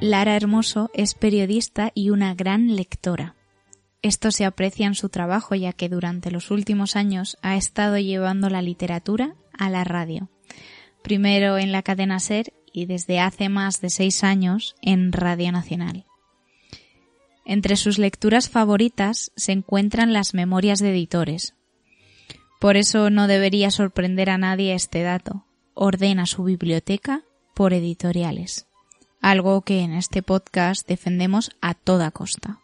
Lara Hermoso es periodista y una gran lectora. Esto se aprecia en su trabajo ya que durante los últimos años ha estado llevando la literatura a la radio. Primero en la cadena Ser y desde hace más de seis años en Radio Nacional. Entre sus lecturas favoritas se encuentran las memorias de editores. Por eso no debería sorprender a nadie este dato. Ordena su biblioteca por editoriales. Algo que en este podcast defendemos a toda costa.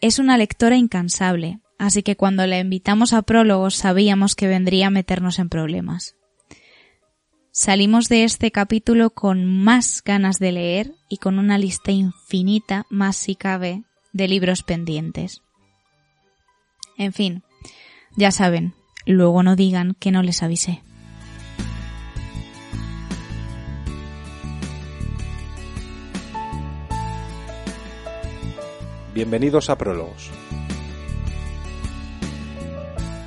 Es una lectora incansable, así que cuando la invitamos a prólogos sabíamos que vendría a meternos en problemas. Salimos de este capítulo con más ganas de leer y con una lista infinita, más si cabe, de libros pendientes. En fin, ya saben, luego no digan que no les avisé. Bienvenidos a Prólogos,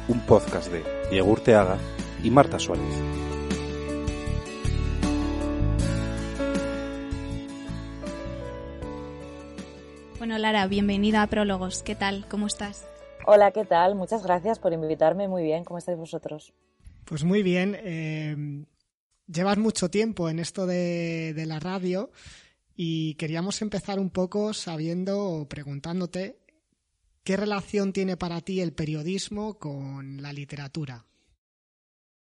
un podcast de Diego Urteaga y Marta Suárez. Bueno, Lara, bienvenida a Prólogos. ¿Qué tal? ¿Cómo estás? Hola, ¿qué tal? Muchas gracias por invitarme. Muy bien, ¿cómo estáis vosotros? Pues muy bien. Eh, llevas mucho tiempo en esto de, de la radio y queríamos empezar un poco sabiendo o preguntándote qué relación tiene para ti el periodismo con la literatura.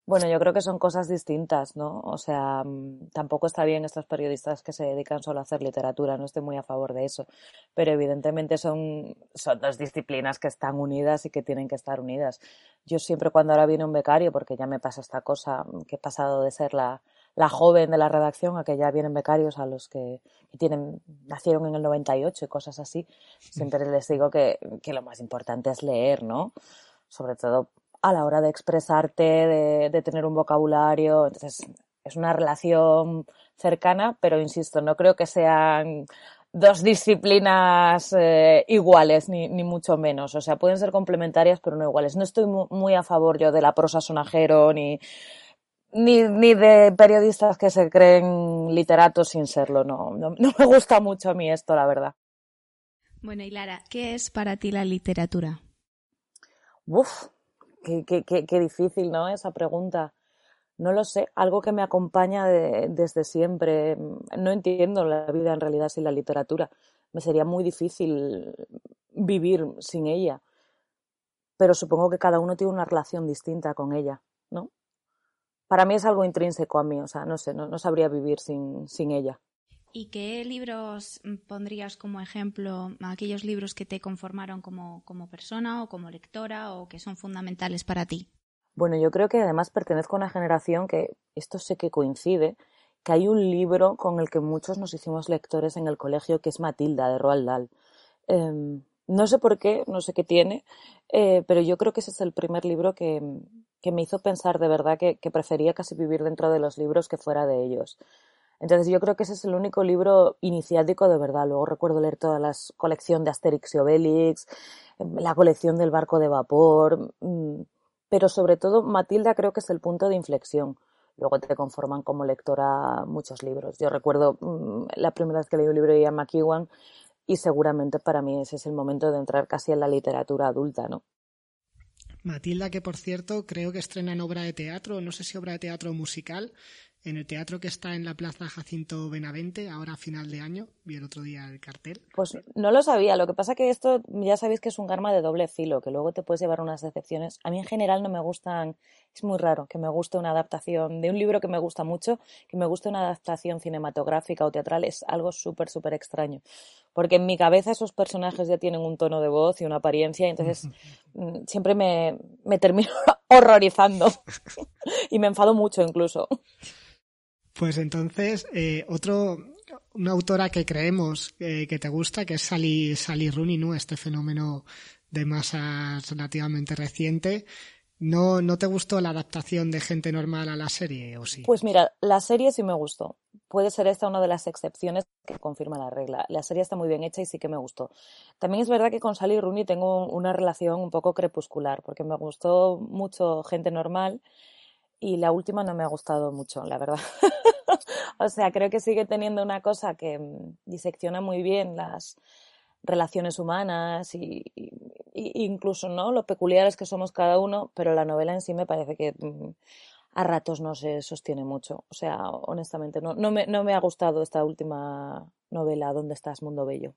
Bueno, yo creo que son cosas distintas, ¿no? O sea, mm, tampoco está bien estos periodistas que se dedican solo a hacer literatura, no estoy muy a favor de eso, pero evidentemente son, son dos disciplinas que están unidas y que tienen que estar unidas. Yo siempre cuando ahora viene un becario, porque ya me pasa esta cosa, que he pasado de ser la, la joven de la redacción a que ya vienen becarios a los que, tienen, nacieron en el 98 y cosas así, siempre les digo que, que lo más importante es leer, ¿no? Sobre todo a la hora de expresarte, de, tener un vocabulario. Entonces, es una relación cercana, pero insisto, no creo que sean dos disciplinas eh, iguales, ni, ni, mucho menos. O sea, pueden ser complementarias, pero no iguales. No estoy muy a favor yo de la prosa sonajero, ni, ni, ni de periodistas que se creen literatos sin serlo. No, no, no me gusta mucho a mí esto, la verdad. Bueno, y Lara, ¿qué es para ti la literatura? Uf, Qué, difícil, ¿no? Esa pregunta. No lo sé, algo que me acompaña desde siempre. No entiendo la vida en realidad sin la literatura. Me sería muy difícil vivir sin ella. Pero supongo que cada uno tiene una relación distinta con ella, ¿no? Para mí es algo intrínseco a mí, o sea, no sé, no, no sabría vivir sin, sin ella. ¿Y qué libros pondrías como ejemplo, aquellos libros que te conformaron como, como persona o como lectora o que son fundamentales para ti? Bueno, yo creo que además pertenezco a una generación que, esto sé que coincide, que hay un libro con el que muchos nos hicimos lectores en el colegio que es Matilda de Roald Dahl. Em, no sé por qué, no sé qué tiene, eh, pero yo creo que ese es el primer libro que, que me hizo pensar de verdad que, prefería casi vivir dentro de los libros que fuera de ellos. Entonces yo creo que ese es el único libro iniciático de verdad. Luego recuerdo leer toda la colección de Asterix y Obelix, la colección del barco de vapor, mm, pero sobre todo Matilda creo que es el punto de inflexión. Luego te conforman como lectora muchos libros. Yo recuerdo mm, la primera vez que leí un libro de Ian McEwan y seguramente para mí ese es el momento de entrar casi en la literatura adulta, ¿no? Matilda, que por cierto creo que estrena en obra de teatro, no sé si obra de teatro musical, en el teatro que está en la Plaza Jacinto Benavente, ahora a final de año. Vi el otro día el cartel. Pues no lo sabía. Lo que pasa que esto ya sabéis que es un garma de doble filo, que luego te puedes llevar unas decepciones. A mí en general no me gustan, es muy raro que me guste una adaptación de un libro que me gusta mucho, que me guste una adaptación cinematográfica o teatral, es algo súper, súper extraño. Porque en mi cabeza esos personajes ya tienen un tono de voz y una apariencia, y entonces mm, siempre me, me termino horrorizando y me enfado mucho incluso. Pues entonces, eh, otro, una autora que creemos eh, que te gusta, que es Sally, Sally Rooney, ¿no? Este fenómeno de masa relativamente reciente. ¿No, ¿No te gustó la adaptación de Gente Normal a la serie o sí? Pues mira, la serie sí me gustó. Puede ser esta una de las excepciones que confirma la regla. La serie está muy bien hecha y sí que me gustó. También es verdad que con Sally Rooney tengo una relación un poco crepuscular, porque me gustó mucho Gente Normal y la última no me ha gustado mucho, la verdad. o sea, creo que sigue teniendo una cosa que mm, disecciona muy bien las relaciones humanas y, incluso no lo peculiares que somos cada uno, pero la novela en sí me parece que mm, a ratos no se sostiene mucho. O sea, honestamente, no, no, me, no me ha gustado esta última novela, ¿Dónde estás, Mundo Bello?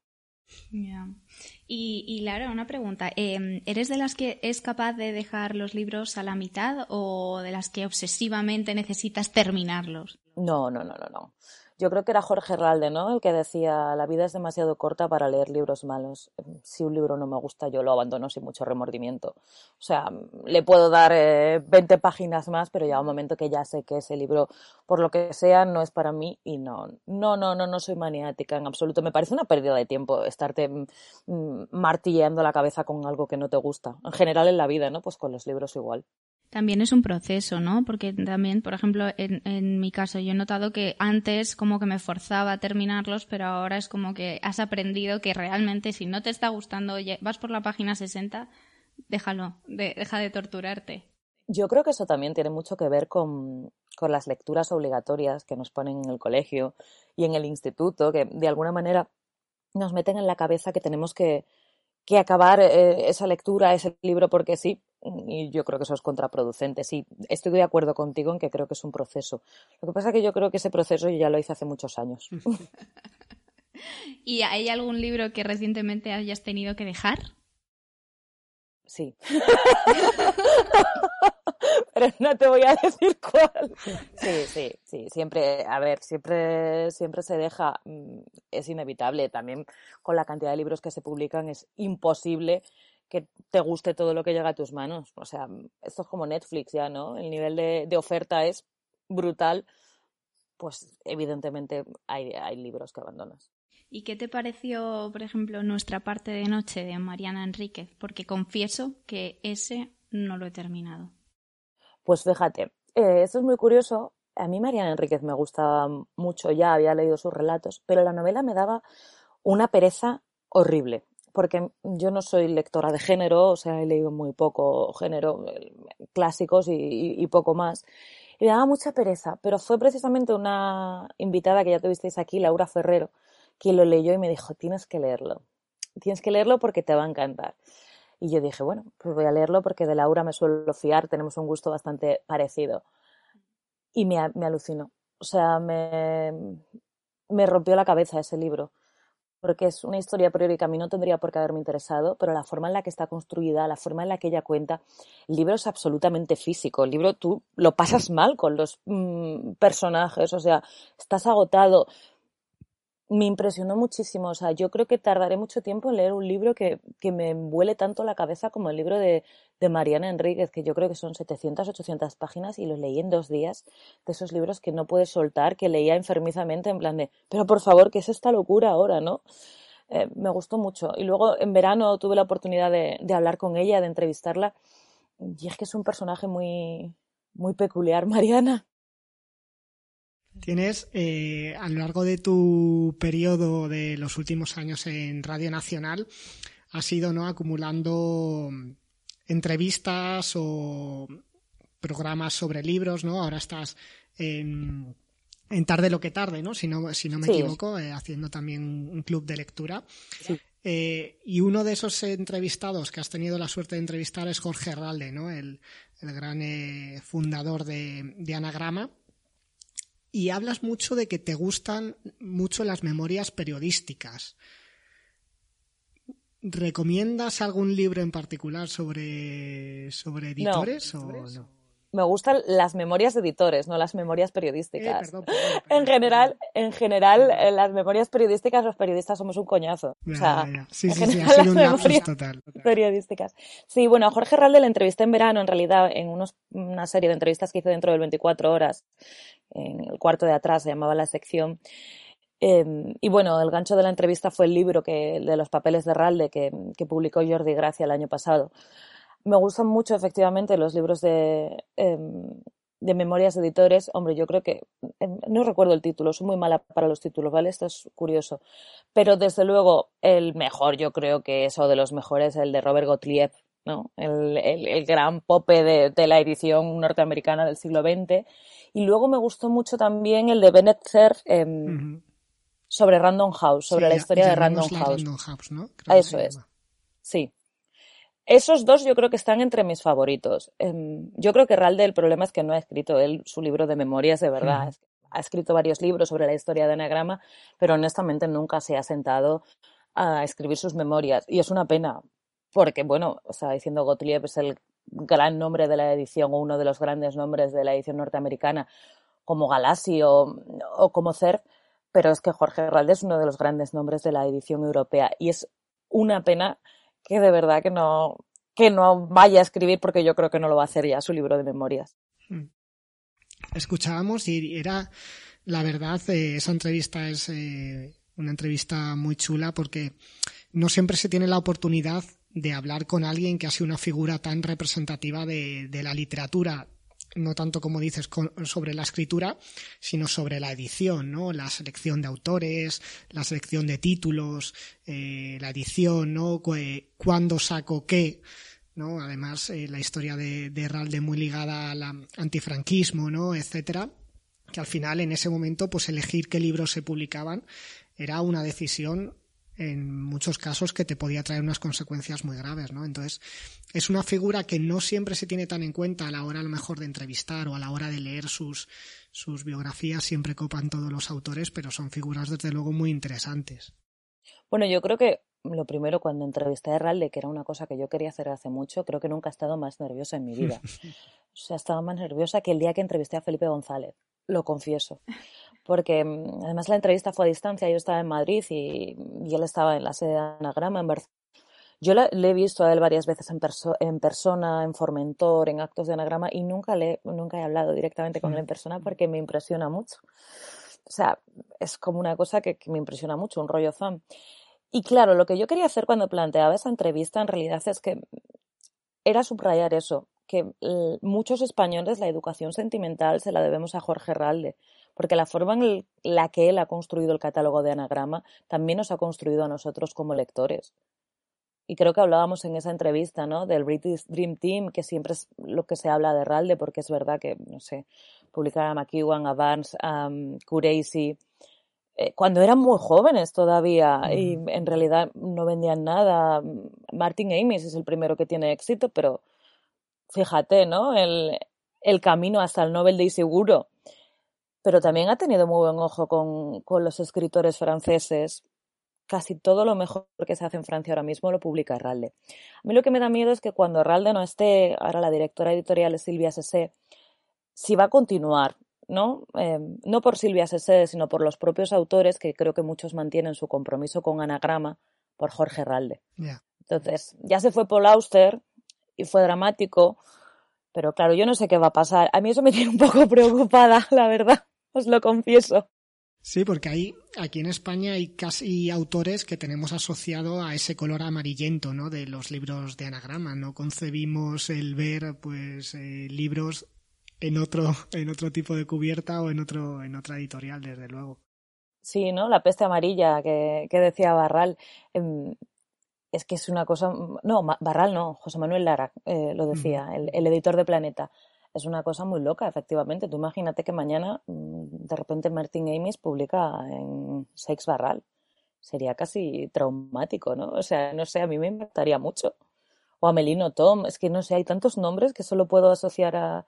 Y, y, Lara, una pregunta. Em, ¿Eres de las que es capaz de dejar los libros a la mitad o de las que obsesivamente necesitas terminarlos? No, no, no, no, no yo creo que era Jorge Ralde, ¿no? El que decía, la vida es demasiado corta para leer libros malos. Si un libro no me gusta, yo lo abandono sin mucho remordimiento. O sea, le puedo dar 20 eh, páginas más, pero ya un momento que ya sé que ese libro, por lo que sea, no es para mí y no, no, no, no, no soy maniática en absoluto. Me parece una pérdida de tiempo estarte mm, martilleando la cabeza con algo que no te gusta. En general en la vida, ¿no? Pues con los libros igual. También es un proceso, ¿no? Porque también, por ejemplo, en, en, mi caso, yo he notado que antes como que me forzaba a terminarlos, pero ahora es como que has aprendido que realmente si no te está gustando, oye, vas por la página 60, déjalo, deja de torturarte. Yo creo que eso también tiene mucho que ver con las lecturas obligatorias que nos ponen en el colegio y en el instituto, que de alguna manera nos meten en la cabeza que tenemos que, que acabar eh, esa lectura, ese libro, porque sí, y yo creo que eso es contraproducente. Sí, estoy de acuerdo contigo en que creo que es un proceso. Lo que pasa es que yo creo que ese proceso yo ya lo hice hace muchos años. ¿Y hay algún libro que recientemente hayas tenido que dejar? Sí. Pero no te voy a decir cuál. Sí, sí, sí. Siempre, a ver, siempre, siempre se deja. Mm, es inevitable. También con la cantidad de libros que se publican es imposible que te guste todo lo que llega a tus manos. O sea, esto es como Netflix ya, ¿no? El nivel de, oferta es brutal. Pues evidentemente hay, hay libros que abandonas. ¿Y qué te pareció, por ejemplo, nuestra parte de noche de Mariana Enríquez? Porque confieso que ese no lo he terminado. Pues fíjate, eh, esto es muy curioso. A mí Mariana Enríquez me gustaba mucho, ya había leído sus relatos, pero la novela me daba una pereza horrible porque yo no soy lectora de género, o sea, he leído muy poco género, eh, clásicos y, poco más. Y me daba mucha pereza, pero fue precisamente una invitada que ya tuvisteis aquí, Laura Ferrero, quien lo leyó y me dijo, tienes que leerlo, tienes que leerlo porque te va a encantar. Y yo dije, bueno, pues voy a leerlo porque de Laura me suelo fiar, tenemos un gusto bastante parecido. Y me, me alucinó. O sea, me, me rompió la cabeza ese libro porque es una historia priori que a mí no tendría por qué haberme interesado, pero la forma en la que está construida, la forma en la que ella cuenta, el libro es absolutamente físico. El libro tú lo pasas mal con los mm, personajes, o sea, estás agotado me impresionó muchísimo. O sea, yo creo que tardaré mucho tiempo en leer un libro que, que me envuele tanto la cabeza como el libro de, de, Mariana Enríquez, que yo creo que son 700, 800 páginas y los leí en dos días, de esos libros que no puedes soltar, que leía enfermizamente en plan de, pero por favor, ¿qué es esta locura ahora, no? Eh, me gustó mucho. Y luego en verano tuve la oportunidad de, de hablar con ella, de entrevistarla, y es que es un personaje muy, muy peculiar, Mariana. Tienes, eh, a lo largo de tu periodo de los últimos años en Radio Nacional, has ido ¿no? acumulando entrevistas o programas sobre libros, ¿no? Ahora estás en, Tarde lo que tarde, ¿no? Si no, si no me equivoco, eh, haciendo también un club de lectura. Eh, y uno de esos entrevistados que has tenido la suerte de entrevistar es Jorge Herralde, ¿no? El, el gran fundador de, de Anagrama y hablas mucho de que te gustan mucho las memorias periodísticas. ¿Recomiendas algún libro en particular sobre, sobre editores o no? Me gustan las memorias de editores, no las memorias periodísticas. en general, en general, en las memorias periodísticas los periodistas somos un coñazo. o sea, Sí, sí, sí, ha sido un total, Periodísticas. Sí, bueno, a Jorge Ralde le entrevisté en verano, en realidad, en unos, una serie de entrevistas que hice dentro del 24 horas, en el cuarto de atrás se llamaba la sección. Em, y bueno, el gancho de la entrevista fue el libro que, de los papeles de Ralde que, que publicó Jordi Gracia el año pasado. Me gustan mucho, efectivamente, los libros de, em, de memorias de editores. Hombre, yo creo que. Em, no recuerdo el título, soy muy mala para los títulos, ¿vale? Esto es curioso. Pero desde luego, el mejor, yo creo que es, o de los mejores, el de Robert Gottlieb, ¿no? El, el, gran pope de, de, la edición norteamericana del siglo XX. Y luego me gustó mucho también el de Bennett Cerf em, sobre Random House, sobre la historia de Random House. ¿no? Eso es. Sí. Esos dos yo creo que están entre mis favoritos. Em, yo creo que Ralde el problema es que no ha escrito él su libro de memorias de verdad. Ha escrito varios libros sobre la historia de Anagrama, pero honestamente nunca se ha sentado a escribir sus memorias. Y es una pena, porque, bueno, o sea, diciendo Gottlieb es el gran nombre de la edición o uno de los grandes nombres de la edición norteamericana, como Galassi o, o como Cerf, pero es que Jorge Ralde es uno de los grandes nombres de la edición europea y es una pena que de verdad que no, que no vaya a escribir porque yo creo que no lo va a hacer ya su libro de memorias. Hmm. Escuchábamos y era, la verdad, eh, esa entrevista es eh, una entrevista muy chula porque no siempre se tiene la oportunidad de hablar con alguien que ha sido una figura tan representativa de, de la literatura no tanto como dices sobre la escritura, sino sobre la edición, ¿no? La selección de autores, la selección de títulos, eh, la edición, ¿no? Cuándo saco qué, ¿no? Además, eh, la historia de, de Ralde muy ligada al antifranquismo, ¿no? Etcétera. Que al final, en ese momento, pues elegir qué libros se publicaban era una decisión en muchos casos que te podía traer unas consecuencias muy graves, ¿no? Entonces, es una figura que no siempre se tiene tan en cuenta a la hora a lo mejor de entrevistar o a la hora de leer sus, sus biografías, siempre copan todos los autores, pero son figuras desde luego muy interesantes. Bueno, yo creo que lo primero cuando entrevisté a Herralde, que era una cosa que yo quería hacer hace mucho, creo que nunca he estado más nerviosa en mi vida. o sea, estaba más nerviosa que el día que entrevisté a Felipe González, lo confieso porque mm, además la entrevista fue a distancia, yo estaba en Madrid y, él estaba en la sede de Anagrama en Barcelona. Yo le, he visto a él varias veces en, en, persona, en Formentor, en actos de Anagrama y nunca, le, nunca he hablado directamente con él en persona porque me impresiona mucho. O sea, es como una cosa que, que me impresiona mucho, un rollo fan. Y claro, lo que yo quería hacer cuando planteaba esa entrevista en realidad es que era subrayar eso, que muchos españoles la educación sentimental se la debemos a Jorge Ralde porque la forma en la que él ha construido el catálogo de anagrama también nos ha construido a nosotros como lectores. Y creo que hablábamos en esa entrevista, ¿no? Del British Dream Team, que siempre es lo que se habla de Ralde, porque es verdad que, no sé, publicaba a McEwan, a Barnes, a um, eh, cuando eran muy jóvenes todavía y en realidad no vendían nada. Martin Amis es el primero que tiene éxito, pero fíjate, ¿no? El, el camino hasta el Nobel de Seguro pero también ha tenido muy buen ojo con, con los escritores franceses. Casi todo lo mejor que se hace en Francia ahora mismo lo publica Ralde. A mí lo que me da miedo es que cuando Ralde no esté, ahora la directora editorial es Silvia Sessé, si va a continuar, ¿no? Em, no por Silvia Sessé, sino por los propios autores, que creo que muchos mantienen su compromiso con Anagrama, por Jorge Ralde. Entonces, ya se fue Paul Auster y fue dramático, pero claro, yo no sé qué va a pasar. A mí eso me tiene un poco preocupada, la verdad os lo confieso. Sí, porque hay, aquí en España hay casi autores que tenemos asociado a ese color amarillento, ¿no? De los libros de anagrama. No concebimos el ver, pues, eh, libros en otro, en otro tipo de cubierta o en otro, en otra editorial, desde luego. Sí, ¿no? La peste amarilla que, que decía Barral. Es que es una cosa. No, Barral no, José Manuel Lara eh, lo decía, el, el editor de Planeta es una cosa muy loca, efectivamente. Tú imagínate que mañana mm, de repente Martin Amis publica en Sex Barral. Sería casi traumático, ¿no? O sea, no sé, a mí me impactaría mucho. O a Melino Tom, es que no sé, hay tantos nombres que solo puedo asociar a,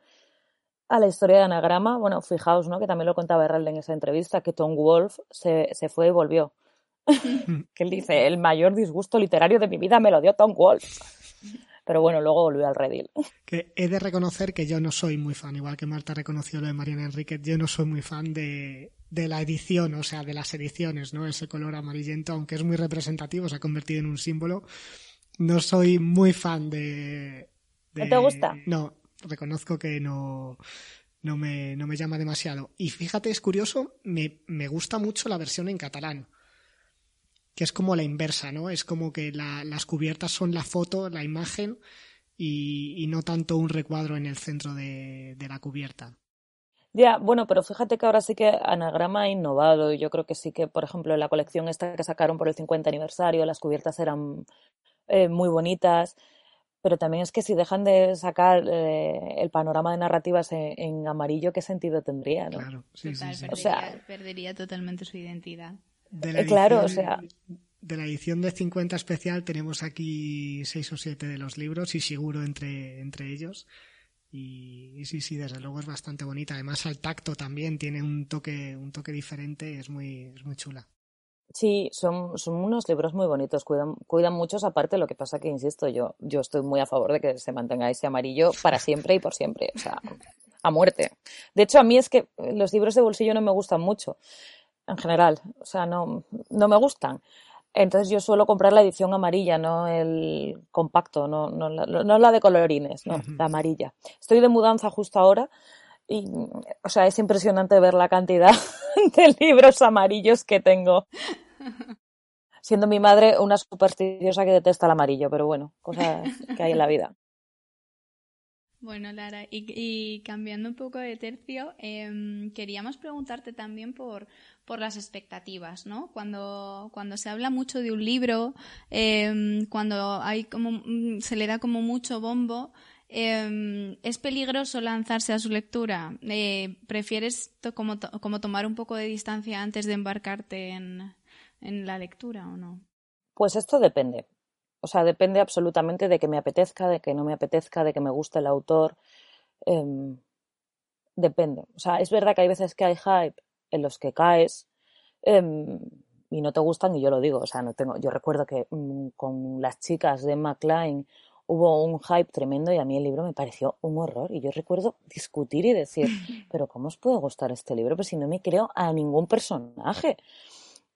a la historia de Anagrama. Bueno, fijaos, ¿no? Que también lo contaba Herald en esa entrevista, que Tom Wolf se, se fue y volvió. que él dice, el mayor disgusto literario de mi vida me lo dio Tom Wolf pero bueno, luego volvió al redil. Que he de reconocer que yo no soy muy fan, igual que Marta reconoció lo de Mariana Enríquez, yo no soy muy fan de, de la edición, o sea, de las ediciones, ¿no? Ese color amarillento, aunque es muy representativo, se ha convertido en un símbolo. No soy muy fan de... ¿No te gusta? No, reconozco que no, no, me, no me llama demasiado. Y fíjate, es curioso, me, me gusta mucho la versión en catalán que es como la inversa, ¿no? Es como que las cubiertas son la foto, la imagen y, no tanto un recuadro en el centro de, la cubierta. Ya, bueno, pero fíjate que ahora sí que Anagrama ha innovado y yo creo que sí que, por ejemplo, en la colección esta que sacaron por el 50 aniversario, las cubiertas eran eh, muy bonitas. pero también es que si dejan de sacar eh, el panorama de narrativas en, amarillo, ¿qué sentido tendría? ¿no? Claro, sí, sí, Perdería, o sea, perdería totalmente su identidad. De claro, o sea. De la edición de 50 especial tenemos aquí seis o siete de los libros y seguro entre, entre ellos. Y, sí, sí, desde luego es bastante bonita. Además al tacto también tiene un toque, un toque diferente, es muy, es muy chula. Sí, son, son unos libros muy bonitos, cuidan, cuidan muchos aparte, lo que pasa que, insisto, yo, yo estoy muy a favor de que se mantenga ese amarillo para siempre y por siempre, o sea, a muerte. De hecho, a mí es que los libros de bolsillo no me gustan mucho, en general, o sea, no, no me gustan. Entonces yo suelo comprar la edición amarilla, no el compacto, no, no, no la de colorines, no, la amarilla. Estoy de mudanza justo ahora y, o sea, es impresionante ver la cantidad de libros amarillos que tengo. Siendo mi madre una supersticiosa que detesta el amarillo, pero bueno, cosas que hay en la vida. Bueno, Lara, y, cambiando un poco de tercio, em, queríamos preguntarte también por, por las expectativas, ¿no? Cuando, cuando se habla mucho de un libro, em, cuando hay como, mm, se le da como mucho bombo, em, ¿es peligroso lanzarse a su lectura? Eh, ¿Prefieres como, como tomar un poco de distancia antes de embarcarte en, en la lectura o no? Pues esto depende. O sea, depende absolutamente de que me apetezca, de que no me apetezca, de que me guste el autor. Em, depende. O sea, es verdad que hay veces que hay hype en los que caes em, y no te gustan, y yo lo digo. O sea, no tengo. Yo recuerdo que mm, con las chicas de McLean hubo un hype tremendo y a mí el libro me pareció un horror. Y yo recuerdo discutir y decir, pero ¿cómo os puede gustar este libro? Pues si no me creo a ningún personaje.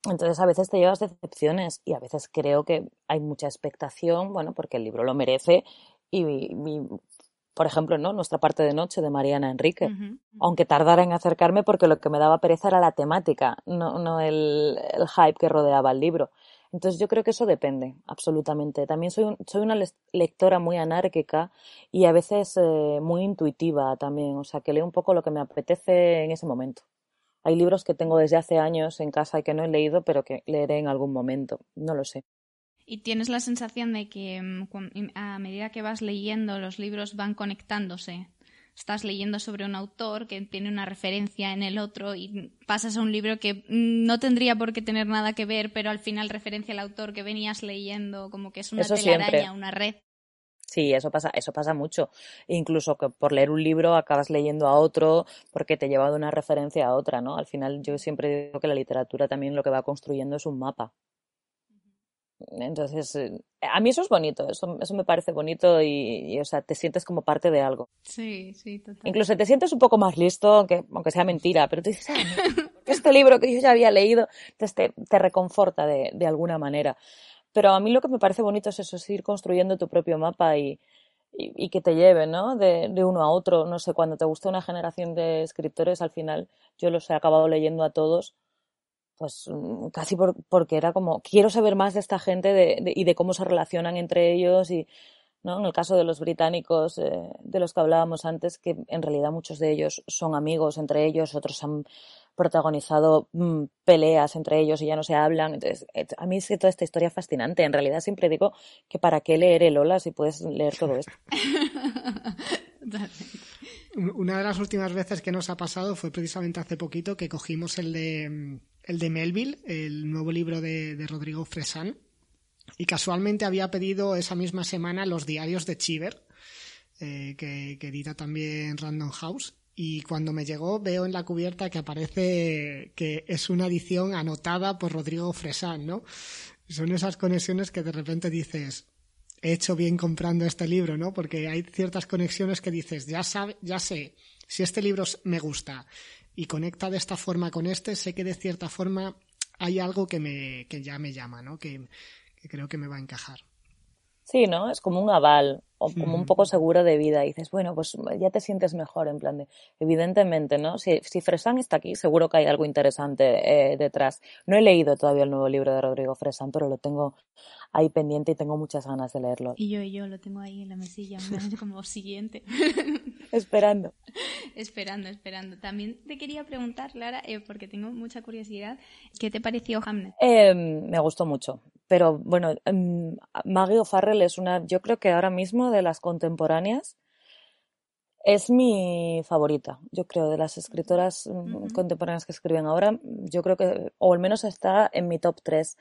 Entonces a veces te llevas decepciones y a veces creo que hay mucha expectación, bueno, porque el libro lo merece y, por ejemplo, ¿no? Nuestra parte de noche de Mariana Enrique, aunque tardara en acercarme porque lo que me daba pereza era la temática, no, no el, el, hype que rodeaba el libro. Entonces yo creo que eso depende, absolutamente. También soy, soy una lectora muy anárquica y a veces eh, muy intuitiva también, o sea, que leo un poco lo que me apetece en ese momento. Hay libros que tengo desde hace años en casa y que no he leído, pero que leeré en algún momento. No lo sé. ¿Y tienes la sensación de que mm, a medida que vas leyendo los libros van conectándose? Estás leyendo sobre un autor que tiene una referencia en el otro y pasas a un libro que mm, no tendría por qué tener nada que ver, pero al final referencia al autor que venías leyendo, como que es una telaraña, una red. Sí, eso pasa, eso pasa mucho. Incluso que por leer un libro acabas leyendo a otro porque te lleva de una referencia a otra, ¿no? Al final yo siempre digo que la literatura también lo que va construyendo es un mapa. Entonces, eh, a mí eso es bonito, eso, eso me parece bonito y, o sea, te sientes como parte de algo. Sí, sí, total. Incluso te sientes un poco más listo, aunque, aunque sea mentira, pero tú dices, ah, este libro que yo ya había leído, entonces te, te reconforta de, de alguna manera. Pero a mí lo que me parece bonito es eso, es ir construyendo tu propio mapa y, y, que te lleve, ¿no? De, de, uno a otro. No sé, cuando te gusta una generación de escritores, al final yo los he acabado leyendo a todos, pues mm, casi por, porque era como, quiero saber más de esta gente de, y de cómo se relacionan entre ellos y, ¿no? En el caso de los británicos, eh, de los que hablábamos antes, que en realidad muchos de ellos son amigos entre ellos, otros han protagonizado mm, peleas entre ellos y ya no se hablan. Entonces, a mí es que toda esta historia es fascinante. En realidad siempre digo que para qué leer el Ola si puedes leer todo esto. Una de las últimas veces que nos ha pasado fue precisamente hace poquito que cogimos el de, mm, el de Melville, el nuevo libro de, Rodrigo Fresán, y casualmente había pedido esa misma semana los diarios de Chiver, eh, que, que edita también Random House, y cuando me llegó veo en la cubierta que aparece que es una edición anotada por Rodrigo Fresán, ¿no? Son esas conexiones que de repente dices, he hecho bien comprando este libro, ¿no? Porque hay ciertas conexiones que dices, ya sabe, ya sé, si este libro me gusta y conecta de esta forma con este, sé que de cierta forma hay algo que me, que ya me llama, ¿no? Que, creo que me va a encajar. Sí, ¿no? Es como un aval o como un poco seguro de vida. Y dices, bueno, pues ya te sientes mejor en plan de, evidentemente, ¿no? Si, si Fresán está aquí, seguro que hay algo interesante eh, detrás. No he leído todavía el nuevo libro de Rodrigo Fresán, pero lo tengo ahí pendiente y tengo muchas ganas de leerlo. Y yo, y yo lo tengo ahí en la mesilla, como siguiente. esperando. esperando, esperando. También te quería preguntar, Lara, eh, porque tengo mucha curiosidad, ¿qué te pareció Hamlet? Eh, me gustó mucho pero bueno, em, Maggie O'Farrell es una, yo creo que ahora mismo de las contemporáneas es mi favorita, yo creo, de las escritoras mm, contemporáneas que escriben ahora, yo creo que, o al menos está en mi top 3.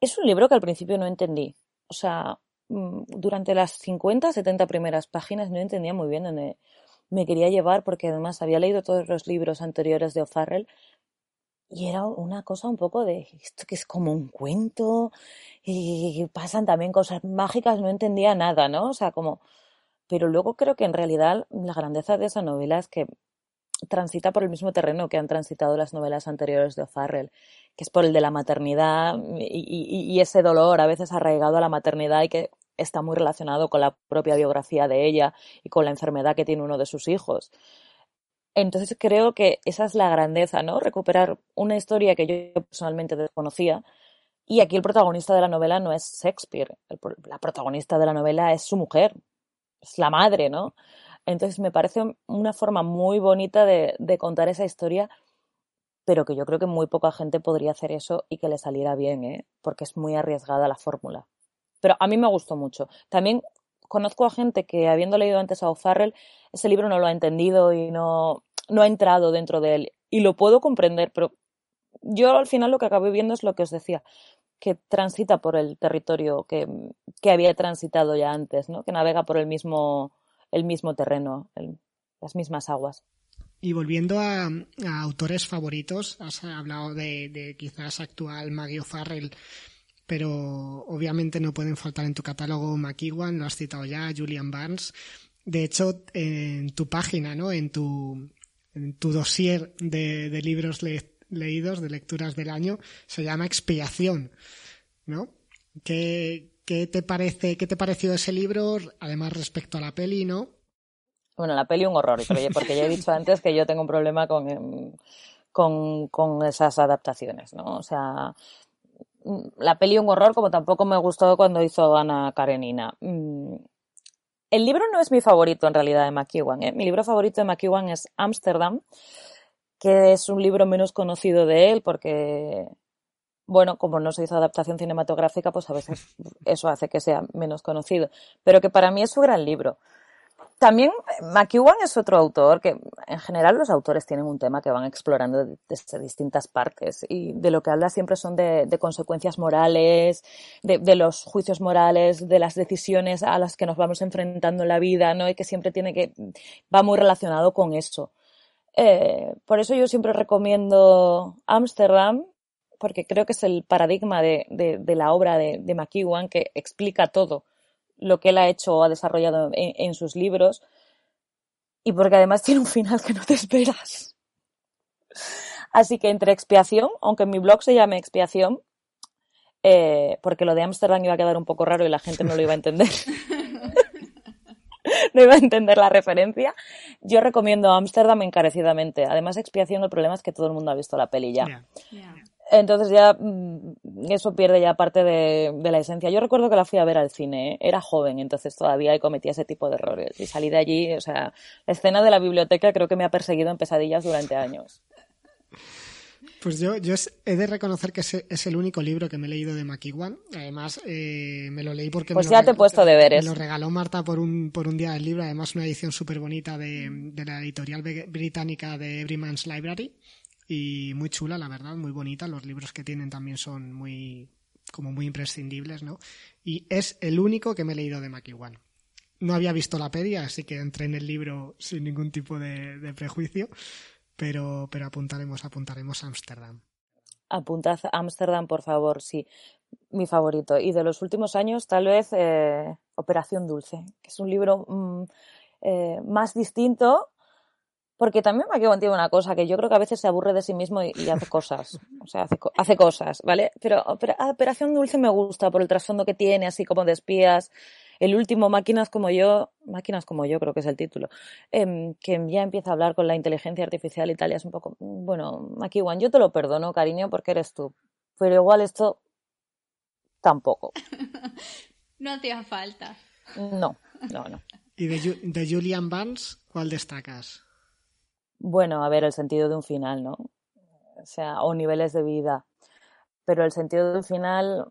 Es un libro que al principio no entendí. O sea, mm, durante las 50, 70 primeras páginas no entendía muy bien dónde me quería llevar, porque además había leído todos los libros anteriores de O'Farrell y era una cosa un poco de esto que es como un cuento y pasan también cosas mágicas, no entendía nada, ¿no? O sea, como pero luego creo que en realidad la grandeza de esa novela es que transita por el mismo terreno que han transitado las novelas anteriores de O'Farrell, que es por el de la maternidad y, ese dolor a veces arraigado a la maternidad y que está muy relacionado con la propia biografía de ella y con la enfermedad que tiene uno de sus hijos. Entonces creo que esa es la grandeza, ¿no? Recuperar una historia que yo personalmente desconocía. Y aquí el protagonista de la novela no es Shakespeare, la protagonista de la novela es su mujer, es la madre, ¿no? Entonces me parece una forma muy bonita de, contar esa historia, pero que yo creo que muy poca gente podría hacer eso y que le saliera bien, ¿eh? porque es muy arriesgada la fórmula. Pero a mí me gustó mucho. También conozco a gente que, habiendo leído antes a O'Farrell, ese libro no lo ha entendido y no, no ha entrado dentro de él. Y lo puedo comprender, pero yo al final lo que acabé viendo es lo que os decía que transita por el territorio que, había transitado ya antes, ¿no? que navega por el mismo, el mismo terreno, las mismas aguas. Y volviendo a, autores favoritos, has hablado de, quizás actual Maggie O'Farrell, pero obviamente no pueden faltar en tu catálogo McEwan, lo has citado ya, Julian Barnes. De hecho, en tu página, ¿no? en, tu, en tu dossier de, libros leídos, de lecturas del año, se llama Expiación, ¿no? ¿Qué, qué te parece, qué te pareció ese libro, además respecto a la peli, no? Bueno, la peli un horror, porque ya he dicho antes que yo tengo un problema con, em, con, con esas adaptaciones, ¿no? O sea, la peli un horror, como tampoco me gustó cuando hizo Ana Karenina. El libro no es mi favorito en realidad de McEwan. ¿eh? Mi libro favorito de McEwan es Amsterdam, que es un libro menos conocido de él porque, bueno, como no se hizo adaptación cinematográfica, pues a veces eso hace que sea menos conocido, pero que para mí es su gran libro. También McEwan es otro autor que en general los autores tienen un tema que van explorando desde distintas partes y de lo que habla siempre son de, consecuencias morales, de, los juicios morales, de las decisiones a las que nos vamos enfrentando en la vida, ¿no? Y que siempre tiene que, va muy relacionado con eso. Eh, por eso yo siempre recomiendo Ámsterdam, porque creo que es el paradigma de, la obra de, de, que explica todo lo que él ha hecho o ha desarrollado en, sus libros y porque además tiene un final que no te esperas. Así que entre expiación, aunque en mi blog se llame expiación, eh, porque lo de Ámsterdam iba a quedar un poco raro y la gente no lo iba a entender. no iba a entender la referencia. Yo recomiendo Ámsterdam encarecidamente. Además, expiación, el problema es que todo el mundo ha visto la peli ya. Entonces ya mm, eso pierde ya parte de, la esencia. Yo recuerdo que la fui a ver al cine, ¿eh? era joven, entonces todavía cometía ese tipo de errores. Y salí de allí, o sea, la escena de la biblioteca creo que me ha perseguido en pesadillas durante años. Pues yo, yo he de reconocer que es, el único libro que me he leído de McEwan. Además, eh, me lo leí porque pues me, ya te he puesto deberes. me lo regaló Marta por un, por un día del libro. Además, una edición súper bonita de, de, la editorial británica de Everyman's Library. Y muy chula, la verdad, muy bonita. Los libros que tienen también son muy, como muy imprescindibles, ¿no? Y es el único que me he leído de McEwan. No había visto la peli, así que entré en el libro sin ningún tipo de, prejuicio pero, pero apuntaremos, apuntaremos a Ámsterdam. Apuntad Ámsterdam, por favor, sí, mi favorito. Y de los últimos años, tal vez eh, Operación Dulce, que es un libro mm, eh, más distinto, porque también McEwan tiene una cosa, que yo creo que a veces se aburre de sí mismo y, hace cosas, o sea, hace, hace, cosas, ¿vale? Pero Operación Dulce me gusta por el trasfondo que tiene, así como de espías, el último, Máquinas como yo, Máquinas como yo creo que es el título, em, que ya empieza a hablar con la inteligencia artificial y tal, y es un poco, bueno, Makiwan, yo te lo perdono, cariño, porque eres tú, pero igual esto tampoco. no hacía falta. No, no, no. ¿Y de, de Julian Barnes, cuál destacas? Bueno, a ver, el sentido de un final, ¿no? O sea, o niveles de vida. Pero el sentido de un final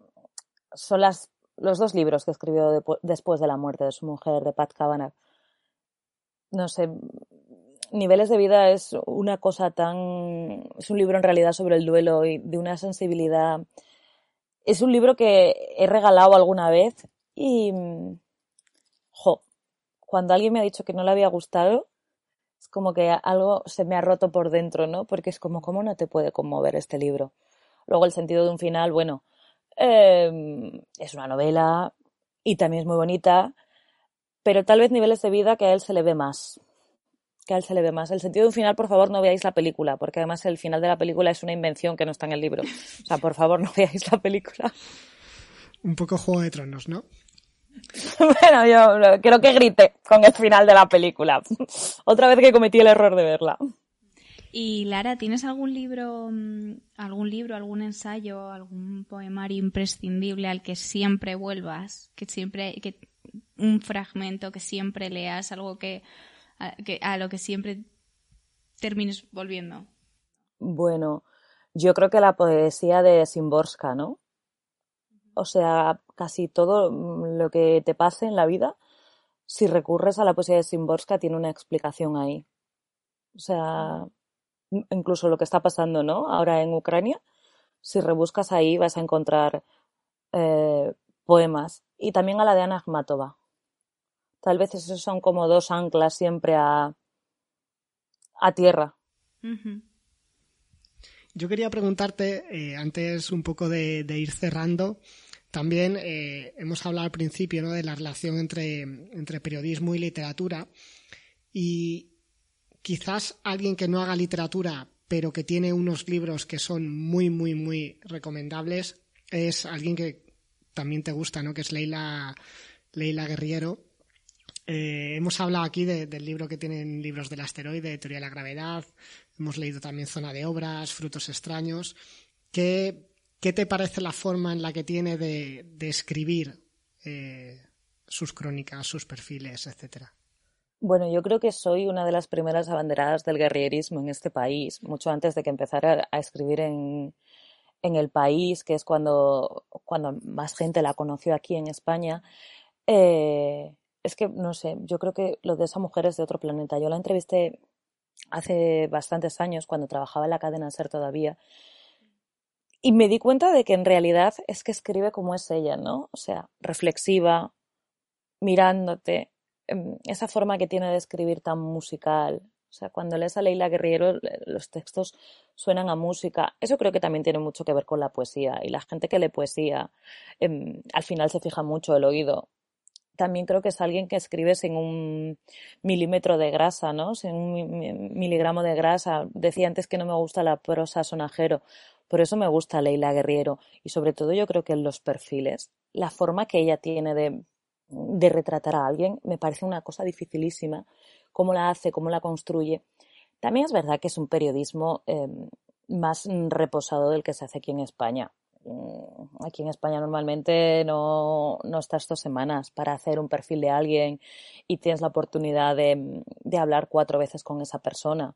son las, los dos libros que escribió después de la muerte de su mujer, de Pat Kavanagh. No sé, Niveles de vida es una cosa tan... es un libro en realidad sobre el duelo y de una sensibilidad... Es un libro que he regalado alguna vez y... Jo, cuando alguien me ha dicho que no le había gustado, es como que algo se me ha roto por dentro, ¿no? Porque es como, ¿cómo no te puede conmover este libro? Luego el sentido de un final, bueno, em, es una novela y también es muy bonita, pero tal vez niveles de vida que a él se le ve más que a él se le ve más. El sentido de un final, por favor, no veáis la película, porque además el final de la película es una invención que no está en el libro. O sea, por favor, no veáis la película. Un poco Juego de Tronos, ¿no? bueno, yo creo que grité con el final de la película. Otra vez que cometí el error de verla. Y Lara, ¿tienes algún libro, mm, algún libro, algún ensayo, algún poemario imprescindible al que siempre vuelvas, que siempre, que un fragmento que siempre leas, algo que a, lo que siempre termines volviendo? Bueno, yo creo que la poesía de Simborska, ¿no? O sea, casi todo lo que te pase en la vida, si recurres a la poesía de Simborska, tiene una explicación ahí. O sea, incluso lo que está pasando, ¿no? Ahora en Ucrania, si rebuscas ahí vas a encontrar eh, poemas. Y también a la de Ana Akhmatova. Tal vez esos son como dos anclas siempre a, a tierra. Yo quería preguntarte, eh, antes un poco de, ir cerrando, también eh, hemos hablado al principio ¿no? de la relación entre, entre periodismo y literatura y quizás alguien que no haga literatura pero que tiene unos libros que son muy, muy, muy recomendables es alguien que también te gusta, ¿no? que es Leila, Leila Guerriero eh, hemos hablado aquí del libro que tienen libros del asteroide, Teoría de la Gravedad. Hemos leído también Zona de Obras, Frutos Extraños. ¿Qué, te parece la forma en la que tiene de, escribir eh, sus crónicas, sus perfiles, etcétera? Bueno, yo creo que soy una de las primeras abanderadas del guerrierismo en este país, mucho antes de que empezara a escribir en, el país, que es cuando, cuando más gente la conoció aquí en España. Eh, es que, no sé, yo creo que lo de esa mujer es de otro planeta. Yo la entrevisté hace bastantes años, cuando trabajaba en la cadena SER todavía, y me di cuenta de que en realidad es que escribe como es ella, ¿no? O sea, reflexiva, mirándote, em, esa forma que tiene de escribir tan musical. O sea, cuando lees a Leila Guerriero, los textos suenan a música. Eso creo que también tiene mucho que ver con la poesía. Y la gente que lee poesía, em, al final se fija mucho el oído también creo que es alguien que escribe sin un milímetro de grasa, ¿no? Sin un miligramo de grasa. Decía antes que no me gusta la prosa sonajero, por eso me gusta Leila Guerriero. Y sobre todo yo creo que en los perfiles, la forma que ella tiene de, de retratar a alguien me parece una cosa dificilísima. Cómo la hace, cómo la construye. También es verdad que es un periodismo eh, más reposado del que se hace aquí en España. Mm, aquí en España normalmente no, no estás dos semanas para hacer un perfil de alguien y tienes la oportunidad de, de hablar cuatro veces con esa persona.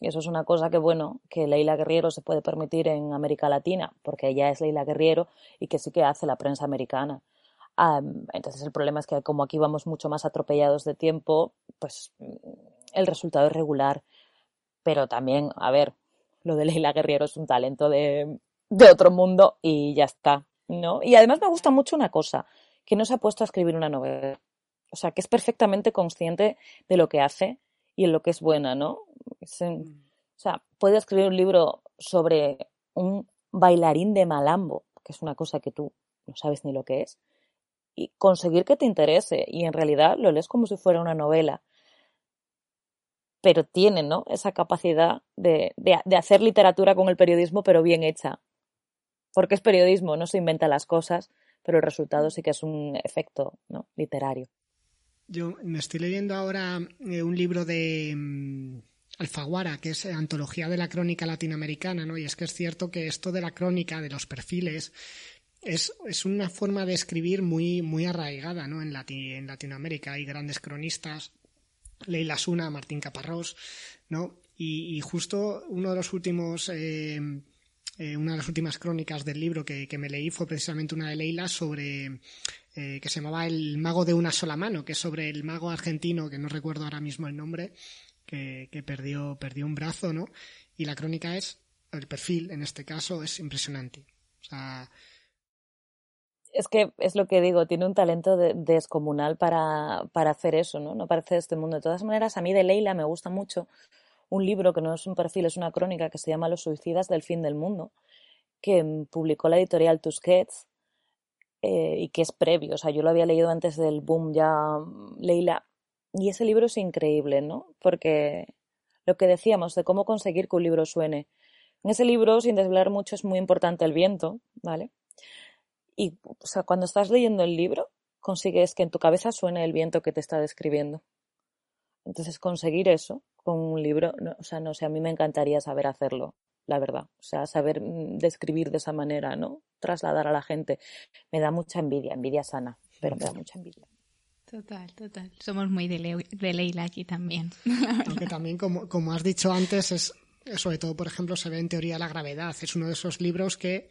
Y eso es una cosa que, bueno, que Leila Guerriero se puede permitir en América Latina, porque ella es Leila Guerriero y que sí que hace la prensa americana. entonces el problema es que como aquí vamos mucho más atropellados de tiempo, pues el resultado es regular. Pero también, a ver, lo de Leila Guerriero es un talento de, de otro mundo y ya está, ¿no? Y además me gusta mucho una cosa, que no se ha puesto a escribir una novela. O sea, que es perfectamente consciente de lo que hace y en lo que es buena, ¿no? Mm. o sea, puede escribir un libro sobre un bailarín de malambo, que es una cosa que tú no sabes ni lo que es, y conseguir que te interese. Y en realidad lo lees como si fuera una novela pero tiene ¿no? esa capacidad de, de, hacer literatura con el periodismo, pero bien hecha porque es periodismo, no se inventa las cosas, pero el resultado sí que es un efecto ¿no? literario. Yo me estoy leyendo ahora eh, un libro de mm, Alfaguara, que es Antología de la Crónica Latinoamericana, ¿no? Y es que es cierto que esto de la crónica, de los perfiles, es, es una forma de escribir muy, muy arraigada, ¿no? En, en Latinoamérica hay grandes cronistas, Leila Suna, Martín Caparrós, ¿no? Y, justo uno de los últimos... Eh, eh, una de las últimas crónicas del libro que, me leí fue precisamente una de Leila sobre eh, que se llamaba El mago de una sola mano, que es sobre el mago argentino, que no recuerdo ahora mismo el nombre, que, perdió, perdió un brazo, ¿no? Y la crónica es, el perfil en este caso es impresionante. O sea, es que es lo que digo, tiene un talento descomunal para, para, hacer eso, ¿no? No parece de este mundo. De todas maneras, a mí de Leila me gusta mucho un libro que no es un perfil, es una crónica que se llama Los suicidas del fin del mundo, que publicó la editorial Tusquets eh, y que es previo. O sea, yo lo había leído antes del boom ya Leila. Y ese libro es increíble, ¿no? Porque lo que decíamos de cómo conseguir que un libro suene. En ese libro, sin desvelar mucho, es muy importante el viento, ¿vale? Y o sea, cuando estás leyendo el libro, consigues que en tu cabeza suene el viento que te está describiendo. Entonces, conseguir eso con un libro, o sea, no sé, a mí me encantaría saber hacerlo, la verdad. O sea, saber mm, describir de esa manera, ¿no? Trasladar a la gente. Me da mucha envidia, envidia sana, pero me da mucha envidia. Total, total. Somos muy de, Leila aquí también. Aunque también, como, como has dicho antes, es sobre todo, por ejemplo, se ve en teoría la gravedad. Es uno de esos libros que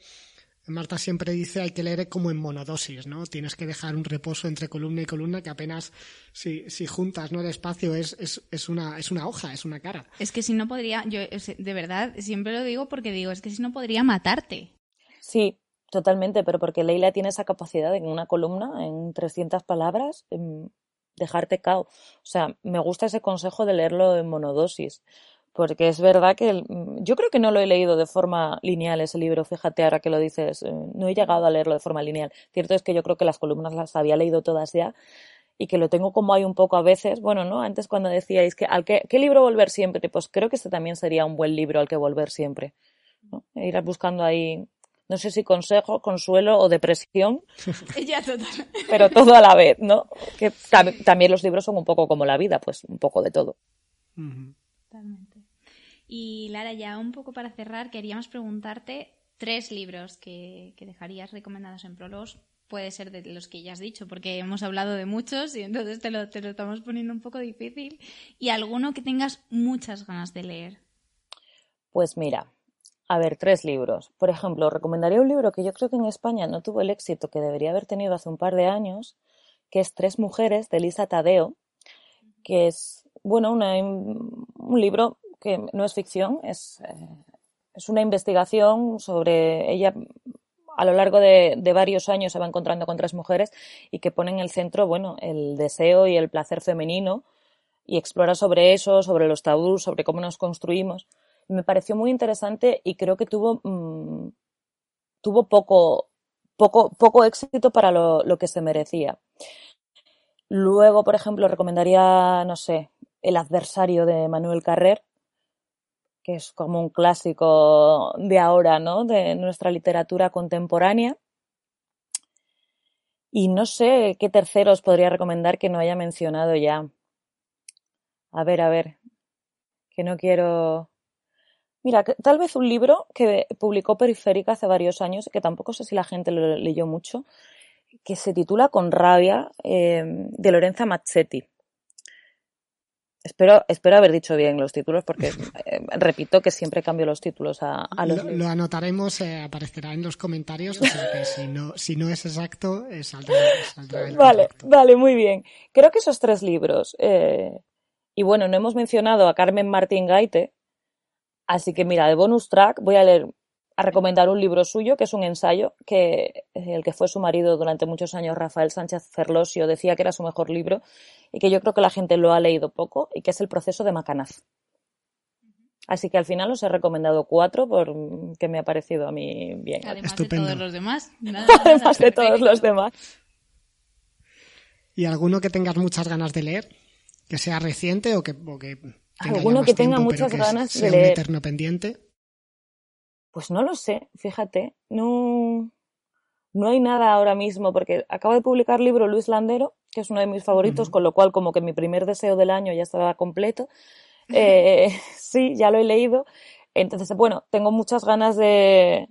Marta siempre dice hay que leer como en monodosis, ¿no? Tienes que dejar un reposo entre columna y columna que apenas si, si juntas ¿no? el espacio es, es, es, una, es una hoja, es una cara. Es que si no podría, yo de verdad siempre lo digo porque digo, es que si no podría matarte. Sí, totalmente, pero porque Leila tiene esa capacidad en una columna, en 300 palabras, dejarte cao. O sea, me gusta ese consejo de leerlo en monodosis porque es verdad que yo creo que no lo he leído de forma lineal ese libro, fíjate ahora que lo dices, eh, no he llegado a leerlo de forma lineal. Cierto es que yo creo que las columnas las había leído todas ya y que lo tengo como hay un poco a veces, bueno, ¿no? Antes cuando decíais que al que, ¿qué libro volver siempre? Pues creo que este también sería un buen libro al que volver siempre. ¿no? E ir buscando ahí, no sé si consejo, consuelo o depresión. ya, total. Pero todo a la vez, ¿no? Que también los libros son un poco como la vida, pues un poco de todo. Totalmente. Y Lara, ya un poco para cerrar, queríamos preguntarte tres libros que, dejarías recomendados en prólogos. Puede ser de los que ya has dicho, porque hemos hablado de muchos y entonces te lo, te lo estamos poniendo un poco difícil. Y alguno que tengas muchas ganas de leer. Pues mira, a ver, tres libros. Por ejemplo, recomendaría un libro que yo creo que en España no tuvo el éxito que debería haber tenido hace un par de años, que es Tres Mujeres de Lisa Tadeo, que es, bueno, un libro que no es ficción, es, eh, es una investigación sobre ella a lo largo de, varios años se va encontrando con tres mujeres y que pone en el centro, bueno, el deseo y el placer femenino y explora sobre eso, sobre los tabús, sobre cómo nos construimos. Me pareció muy interesante y creo que tuvo, mm, tuvo poco, poco, poco éxito para lo, lo que se merecía. Luego, por ejemplo, recomendaría, no sé, El adversario de Manuel Carrer, que es como un clásico de ahora, ¿no? De nuestra literatura contemporánea. Y no sé qué terceros podría recomendar que no haya mencionado ya. A ver, a ver, que no quiero. Mira, tal vez un libro que publicó Periférica hace varios años, que tampoco sé si la gente lo leyó mucho, que se titula Con rabia, eh, de Lorenza Mazzetti. Espero, espero haber dicho bien los títulos porque eh, repito que siempre cambio los títulos a, los lo, lo anotaremos, eh, aparecerá en los comentarios, o sea que si no, si no es exacto, eh, saldrá, saldrá el Vale, vale, muy bien. Creo que esos tres libros. y bueno, no hemos mencionado a Carmen Martín Gaite, así que mira, de bonus track voy a leer a recomendar un libro suyo, que es un ensayo, que el que fue su marido durante muchos años, Rafael Sánchez Ferlosio, decía que era su mejor libro y que yo creo que la gente lo ha leído poco y que es El proceso de Macanaz. Así que al final os he recomendado cuatro porque me ha parecido a mí bien. Además de todos los demás. Además de todos los demás. ¿Y alguno que tengas muchas ganas de leer? Que sea reciente o que, alguno que tenga muchas ganas de leer. Un eterno pendiente. Pues no lo sé, fíjate, no, no hay nada ahora mismo, porque acabo de publicar el libro Luis Landero, que es uno de mis favoritos, con lo cual como que mi primer deseo del año ya estaba completo. Eh, sí, ya lo he leído. Entonces, bueno, tengo muchas ganas de,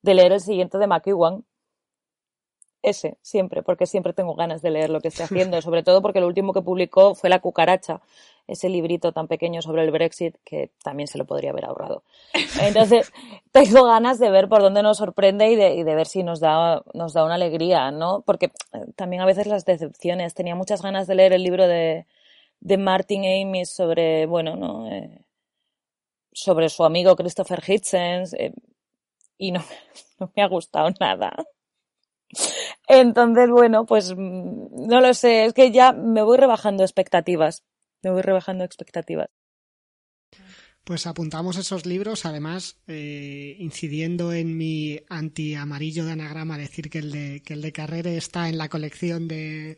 de leer el siguiente de McEwan. Ese, siempre, porque siempre tengo ganas de leer lo que estoy haciendo, sobre todo porque lo último que publicó fue La cucaracha, ese librito tan pequeño sobre el Brexit que también se lo podría haber ahorrado. Entonces, tengo ganas de ver por dónde nos sorprende y de, y de ver si nos da, nos da una alegría, ¿no? Porque eh, también a veces las decepciones. Tenía muchas ganas de leer el libro de, de Martin Amis sobre, bueno, ¿no? Eh, sobre su amigo Christopher Hitchens eh, y no, no me ha gustado nada. Entonces, bueno, pues mm, no lo sé, es que ya me voy rebajando expectativas. Me voy rebajando expectativas. Pues apuntamos esos libros, además, eh, incidiendo en mi anti-amarillo de anagrama, decir que el de, que el de Carrere está en la colección de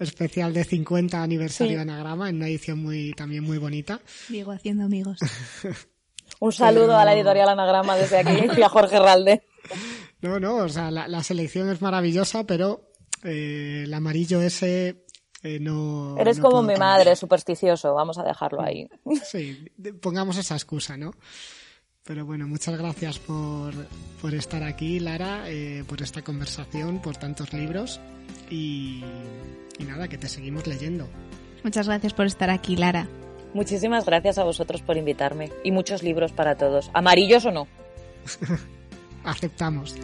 especial de 50 aniversario Sí. de anagrama, en una edición muy, también muy bonita. Digo, haciendo amigos. Un saludo Pero- a la editorial Anagrama desde aquí y a Jorge Ralde. No, no, o sea, la, la selección es maravillosa, pero eh, el amarillo ese eh, no. Eres no como mi madre, supersticioso, vamos a dejarlo ahí. Sí, pongamos esa excusa, ¿no? Pero bueno, muchas gracias por, por estar aquí, Lara, eh, por esta conversación, por tantos libros y, y nada, que te seguimos leyendo. Muchas gracias por estar aquí, Lara. Muchísimas gracias a vosotros por invitarme y muchos libros para todos, amarillos o no. Aceptamos.